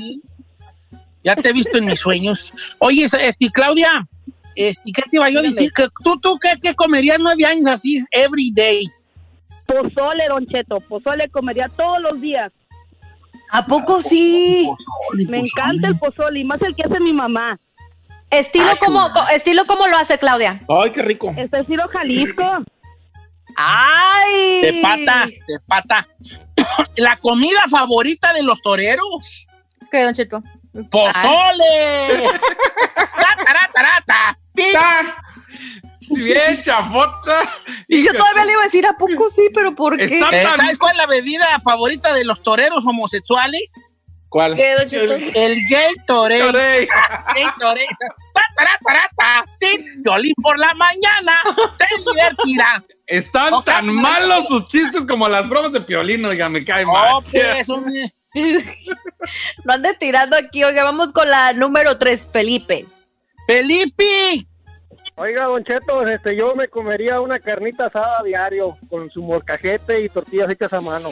Ya te he visto en mis sueños. Oye, este, Claudia, este, ¿qué te iba yo a decir? Que ¿Tú, tú qué, qué comerías nueve años así every day? Pozole, Don Cheto, pozole comería todos los días. ¿A poco sí? Pozole, Me pozole. encanta el pozole y más el que hace mi mamá. Estilo Ah, como, estilo como lo hace Claudia. Ay, qué rico. Este es estilo Jalisco. Ay. De pata, de pata. La comida favorita de los toreros. ¿Qué, Don Cheto? ¡Pozole! ¡Taratarata! Bien, chafota. Y yo todavía le iba a decir, ¿a poco sí? ¿Pero por qué? Está Eh, ¿Sabes cuál es la bebida favorita de los toreros homosexuales? ¿Cuál? ¿Qué, Don Cheto? El gay torero. Torey. Gay torero. ¡Taratarata! ¡Tin! Violín por la mañana. ¡Te divertirá! Están tan malos sus chistes como las bromas de Piolín, oiga, me cae mal. Oh, pues, un- No ande tirando aquí, oiga, vamos con la número 3, Felipe. ¡Felipe! Oiga, Don Cheto, este, yo me comería una carnita asada a diario con su morcajete y tortillas hechas a mano.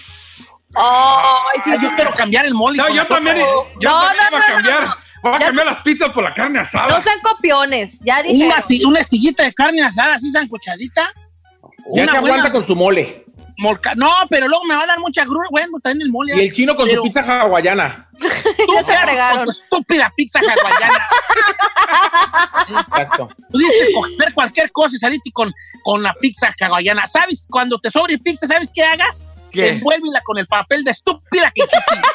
Ay, sí, Ah, yo quiero cambiar el mole. No, yo también, yo No, también no, iba a no, cambiar. no, Voy a Ya- cambiar las pizzas por la carne asada. No sean copiones, ya dije. Una, una astillita de carne asada así zancochadita. Ya Una se aguanta buena con su mole. molca- No, pero luego me va a dar mucha grura. Bueno, también el mole. Y el chino con Pero- su pizza hawaiana. Tú, Ya se perro, fregaron. con tu estúpida pizza hawaiana. Exacto. Pudiste coger cualquier cosa y saliste con, con la pizza hawaiana. ¿Sabes? Cuando te sobre pizza, ¿sabes qué hagas? ¿Qué? Envuélvela con el papel de estúpida que hiciste.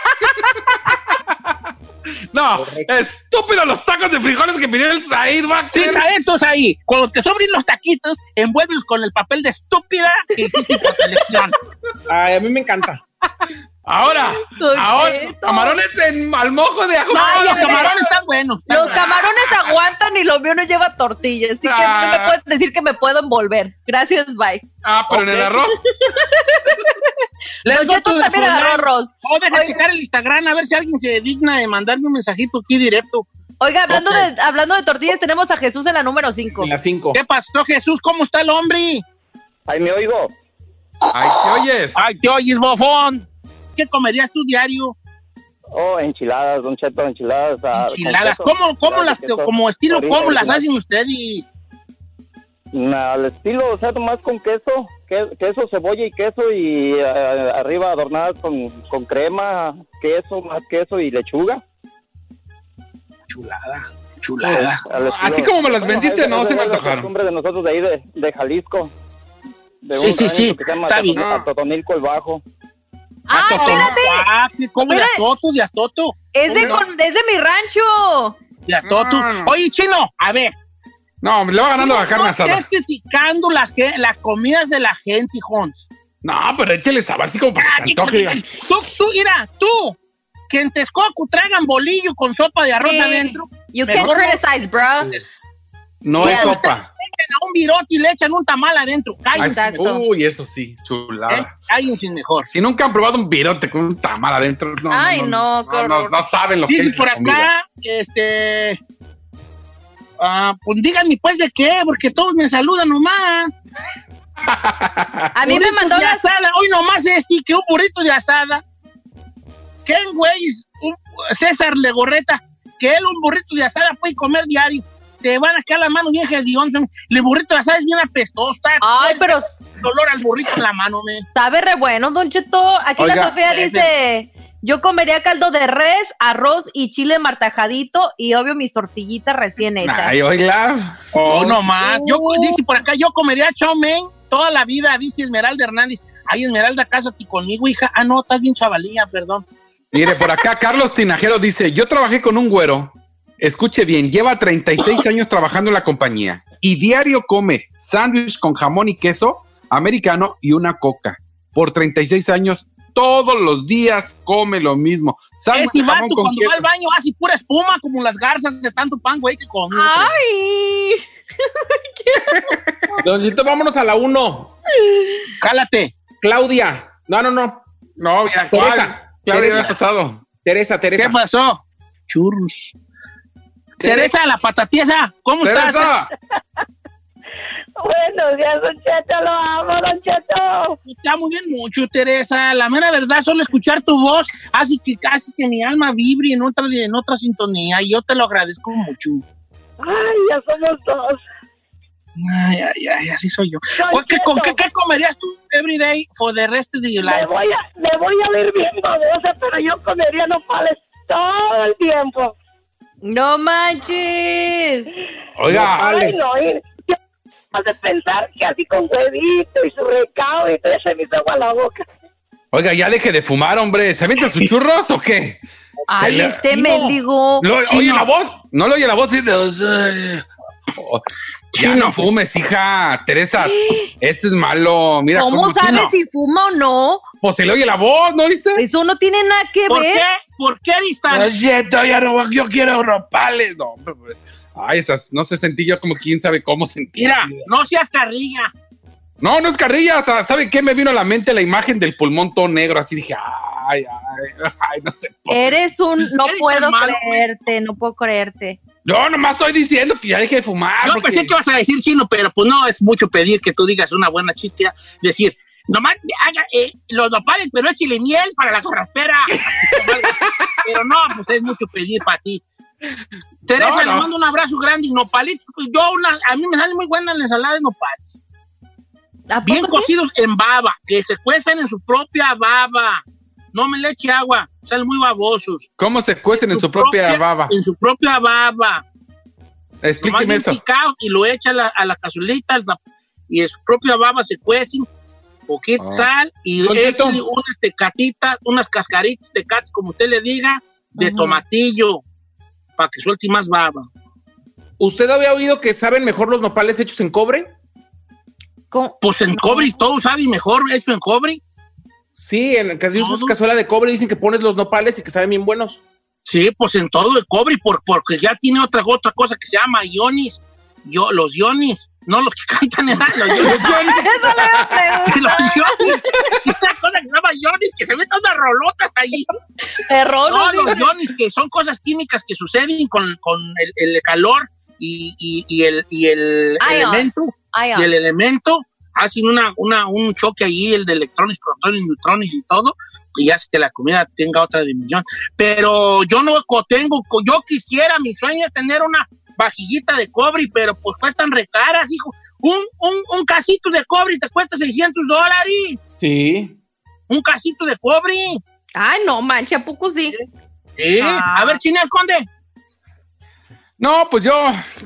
No, estúpido los tacos de frijoles que pidió el Said, va. Sí, entonces ahí, cuando te sobren los taquitos, envuélvelos con el papel de estúpida que hiciste por tu elección. Ay, a mí me encanta. Ahora, ahora, camarones en al mojo de ajo. No, los camarones están buenos. están Los camarones aguantan y lo mío no lleva tortilla, así que no me Ah. pueden decir que me puedo envolver. Gracias, bye. Ah, pero en el arroz. Go Cheto también agarró arroz. Oh, deja Oiga. checar el Instagram a ver si alguien se digna de mandarme un mensajito aquí directo. Oiga, hablando, de, hablando de tortillas, tenemos a Jesús en la número 5. En las 5. ¿Qué pasó, Jesús? ¿Cómo está el hombre? Ahí me oigo. Ay, ¿te oyes? Ay, te oyes, bofón. ¿Qué comerías tú diario? Oh, enchiladas, Don Cheto, enchiladas. ah, Enchiladas. ¿Cómo, cómo las, queso. como estilo, cómo las hacen ustedes? Al estilo, o sea, nomás con queso, que- queso, cebolla y queso y eh, arriba adornadas con, con crema, queso, más queso y lechuga. Chulada, chulada. Así como me las vendiste, no esa se me es la antojaron. costumbre de nosotros de ahí de, de Jalisco. De Sí, un sí, sí, que se llama está bien. Atotonilco el Bajo. ¡Ah, espérate! Ah, ¿qué- ¿Cómo de atoto, de atoto? Es de, No. con- es de mi rancho. De atoto. No, no. Oye, chino, a ver. No, le va ganando la no carne asada. criticando las, las comidas de la gente, Hons. No, pero échale sabor así como para que se antoje. diga. Tú, tú, mira, tú, que en Texcoco tragan bolillo con sopa de arroz Sí. adentro. You can't no. criticize, bro. No es sopa. Un virote y le echan un tamal adentro. Ay, Cállense, uy, eso sí, ¿eh? chulada. Cállense mejor. Si nunca han probado un virote con un tamal adentro, no, Ay, no, no, no, saben lo que Dice es por comida. acá, este... Ah, pues díganme pues de qué, porque todos me saludan nomás. A mí me mandó de asada, hoy nomás este, que un burrito de asada. ¿Qué güey? Un- César Legorreta, que él un burrito de asada puede comer diario. Te van a quedar las manos bien hediondas. El burrito de asada es bien apestoso. Está Ay, pero dolor al burrito en la mano, men. sabe re bueno, Don Cheto. Aquí la Sofía eh, dice... Yo comería caldo de res, arroz y chile martajadito y obvio mis tortillitas recién hechas. Ay, oiga. Oh, no más. Yo, dice por acá, yo comería chow mein, toda la vida, dice Esmeralda Hernández. Ay, Esmeralda, cásate conmigo, hija. Ah, no, estás bien chavalía, perdón. Mire, por acá Carlos Tinajero dice, yo trabajé con un güero, escuche bien, lleva 36 años trabajando en la compañía y diario come sándwich con jamón y queso americano y una coca. Por 36 años, todos los días come lo mismo. Sándwich Ese de jamón vato con cuando queso. va al baño hace pura espuma como las garzas de tanto pan, güey, que comió. ¡Ay! Don Cheto, vámonos a la uno. Cálate. Claudia. No, no, no. No, ya. Teresa. Teresa, Teresa. ¿Qué pasó? Churros. Teresa, la patatiesa, ¿cómo estás? Teresa, Buenos días, Don Cheto, lo amo, Don Cheto. Está muy bien mucho, Teresa. La mera verdad, solo escuchar tu voz hace que casi que mi alma vibre en otra, en otra sintonía y yo te lo agradezco mucho. Ay, ya somos dos. Ay, ay, ay, así soy yo. Don ¿qué, con- qué- qué comerías tú every day for the rest of your Me life? voy, a, me voy a ver bien babosa, pero yo comería nopales todo el tiempo. No manches. oiga, Ay, no, y yo has de pensar que así con huevito y su recado y todo se me hizo agua la boca. oiga, ya deje de fumar, hombre. ¿Se avienta sus churros o qué? Ay, le- este no. mendigo. ¿Lo- Chino. ¿Oye la voz? ¿No lo oye la voz? Sí, de- Oh, Ya Chino. no fumes, hija. Teresa, eso es malo. Mira ¿Cómo cómo- sabes si fuma o no? Pues se le oye la voz, ¿no dice? Eso no tiene nada que ¿Por ver. qué? ¿Por qué tan... Lo siento, ya no, yo quiero ropales. No, pues. Ay, estas, no sé, sentí yo como quién sabe cómo sentí. Mira, no seas carrilla. No, no es carrilla. O sea, ¿sabe qué? Me vino a la mente la imagen del pulmón todo negro. Así dije, ay, ay, ay, no sé. por qué. Eres un... No Eres puedo malo, creerte, no puedo creerte. Yo nomás estoy diciendo que ya deje de fumar. Yo porque- pensé que ibas a decir chino, pero pues no es mucho pedir que tú digas una buena chiste. Decir, nomás haga eh, los nopales, pero échale miel para la así. pero no, pues es mucho pedir para ti. Teresa, No, le mando un abrazo grande y nopalitos. pues, Yo, una, a mí me sale muy buena la ensalada de nopales. ¿A Bien sí? cocidos en baba, que se cuecen en su propia baba. No me le eche agua, salen muy babosos. ¿Cómo se cuecen en su propia baba? En su propia baba. Explíqueme eso. picado y lo echa a la, a la cazuelita y en su propia baba se cuecen, poquito Ah. sal y unas tecatitas, unas cascaritas de cats, como usted le diga, de tomatillo, para que suelte más baba. ¿Usted había oído que saben mejor los nopales hechos en cobre? ¿Cómo? Pues en cobre, todo sabe mejor hecho en cobre. Sí, en casi usas cazuela de cobre dicen que pones los nopales y que saben bien buenos. Sí, pues en todo el cobre, por, porque ya tiene otra, otra cosa que se llama ionis. Yo, los ionis, no los que cantan, ¿eh? los ionis. Eso le iba a preguntar. los ionis. Una cosa que se llama ionis, que se meten unas rolotas ahí. Error, No, los ionis, que son cosas químicas que suceden con, con el, el calor y, y- y el, y el elemento. Y el elemento hacen una, una, un choque ahí, el de electrones, protones, neutrones y todo, y hace que la comida tenga otra dimensión. Pero yo no tengo, yo quisiera, mi sueño es tener una vajillita de cobre, pero pues cuestan recaras, hijo. Un, un, un casito de cobre te cuesta 600 dólares. Sí. Un casito de cobre. Ay, no, mancha, ¿a poco sí? Sí. Ah. A ver, Chinel Conde. No, pues yo,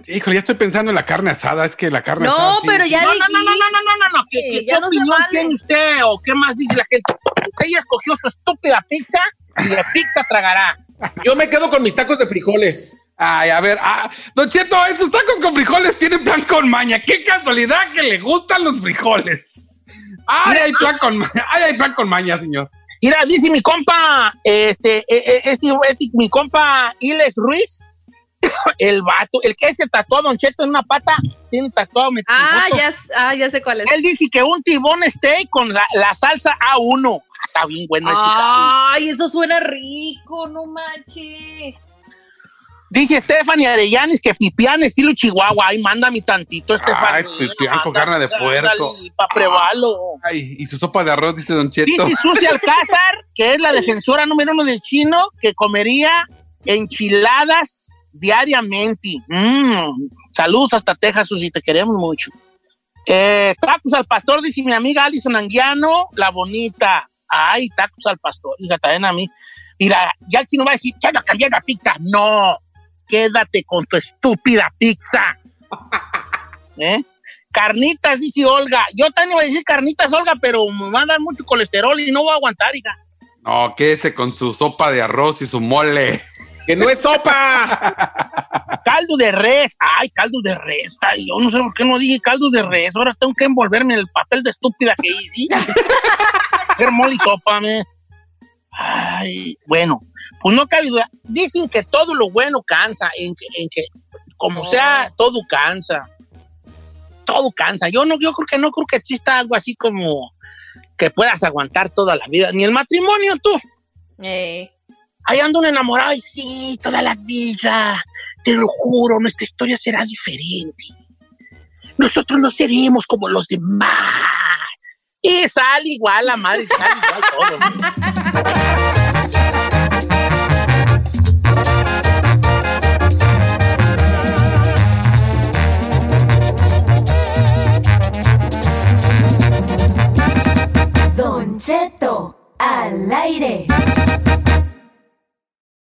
híjole, ya estoy pensando en la carne asada. Es que la carne No, asada. sí, pero sí. ya No, no, no, no, no, no, no, no, no. ¿Qué, qué- no opinión vale. tiene usted o qué más dice la gente? Usted ya escogió su estúpida pizza y la pizza tragará. Yo me quedo con mis tacos de frijoles. Ay, a ver, ah, Don Cheto, esos tacos con frijoles tienen plan con maña. Qué casualidad que le gustan los frijoles. Ay, hay plan con maña, ay, hay plan con maña, señor. Mira, dice mi compa, este, eh, eh, este, este, mi compa Iles Ruiz, el vato, el que se tatuó a Don Cheto en una pata, tiene tatuado mi Ah, ya, ah, ya sé cuál es. Él dice que un tibón steak con la, la salsa A1. Ah, Está bien bueno ese. Ay, eso suena rico, no manches. Dice Stephanie Arellanes que pipián estilo Chihuahua. Ay, mándame tantito, Stephanie. pipián con carne de puerco. Para prevarlo. Ay, y su sopa de arroz, dice Don Cheto. Dice Susi Alcázar, que es la defensora número uno del chino, que comería enchiladas diariamente. Mm. Saludos hasta Texas, Susi, te queremos mucho. Eh, tacos al pastor, dice mi amiga Alison Anguiano, la bonita. Ay, tacos al pastor, hija, también a mí. Mira, ya el chino va a decir, ya no cambié la pizza. No, quédate con tu estúpida pizza. ¿Eh? Carnitas, dice Olga. Yo también iba a decir carnitas, Olga, pero me va a dar mucho colesterol y no voy a aguantar, hija. No, quédese con su sopa de arroz y su mole. ¡Que no es sopa! caldo de res. Ay, caldo de res. Ay, yo no sé por qué no dije caldo de res. Ahora tengo que envolverme en el papel de estúpida que hice. Hacer mole y sopa, me. Ay, bueno, pues no cabe duda. Dicen que todo lo bueno cansa, en que, en que como sea, todo cansa. Todo cansa. Yo no, yo creo que no creo que exista algo así como que puedas aguantar toda la vida, ni el matrimonio tú. Eh, Ahí anda un enamorado y sí, toda la vida. Te lo juro, nuestra historia será diferente. Nosotros no seremos como los demás. Y sale igual la madre, sale igual todo. Don Cheto al aire.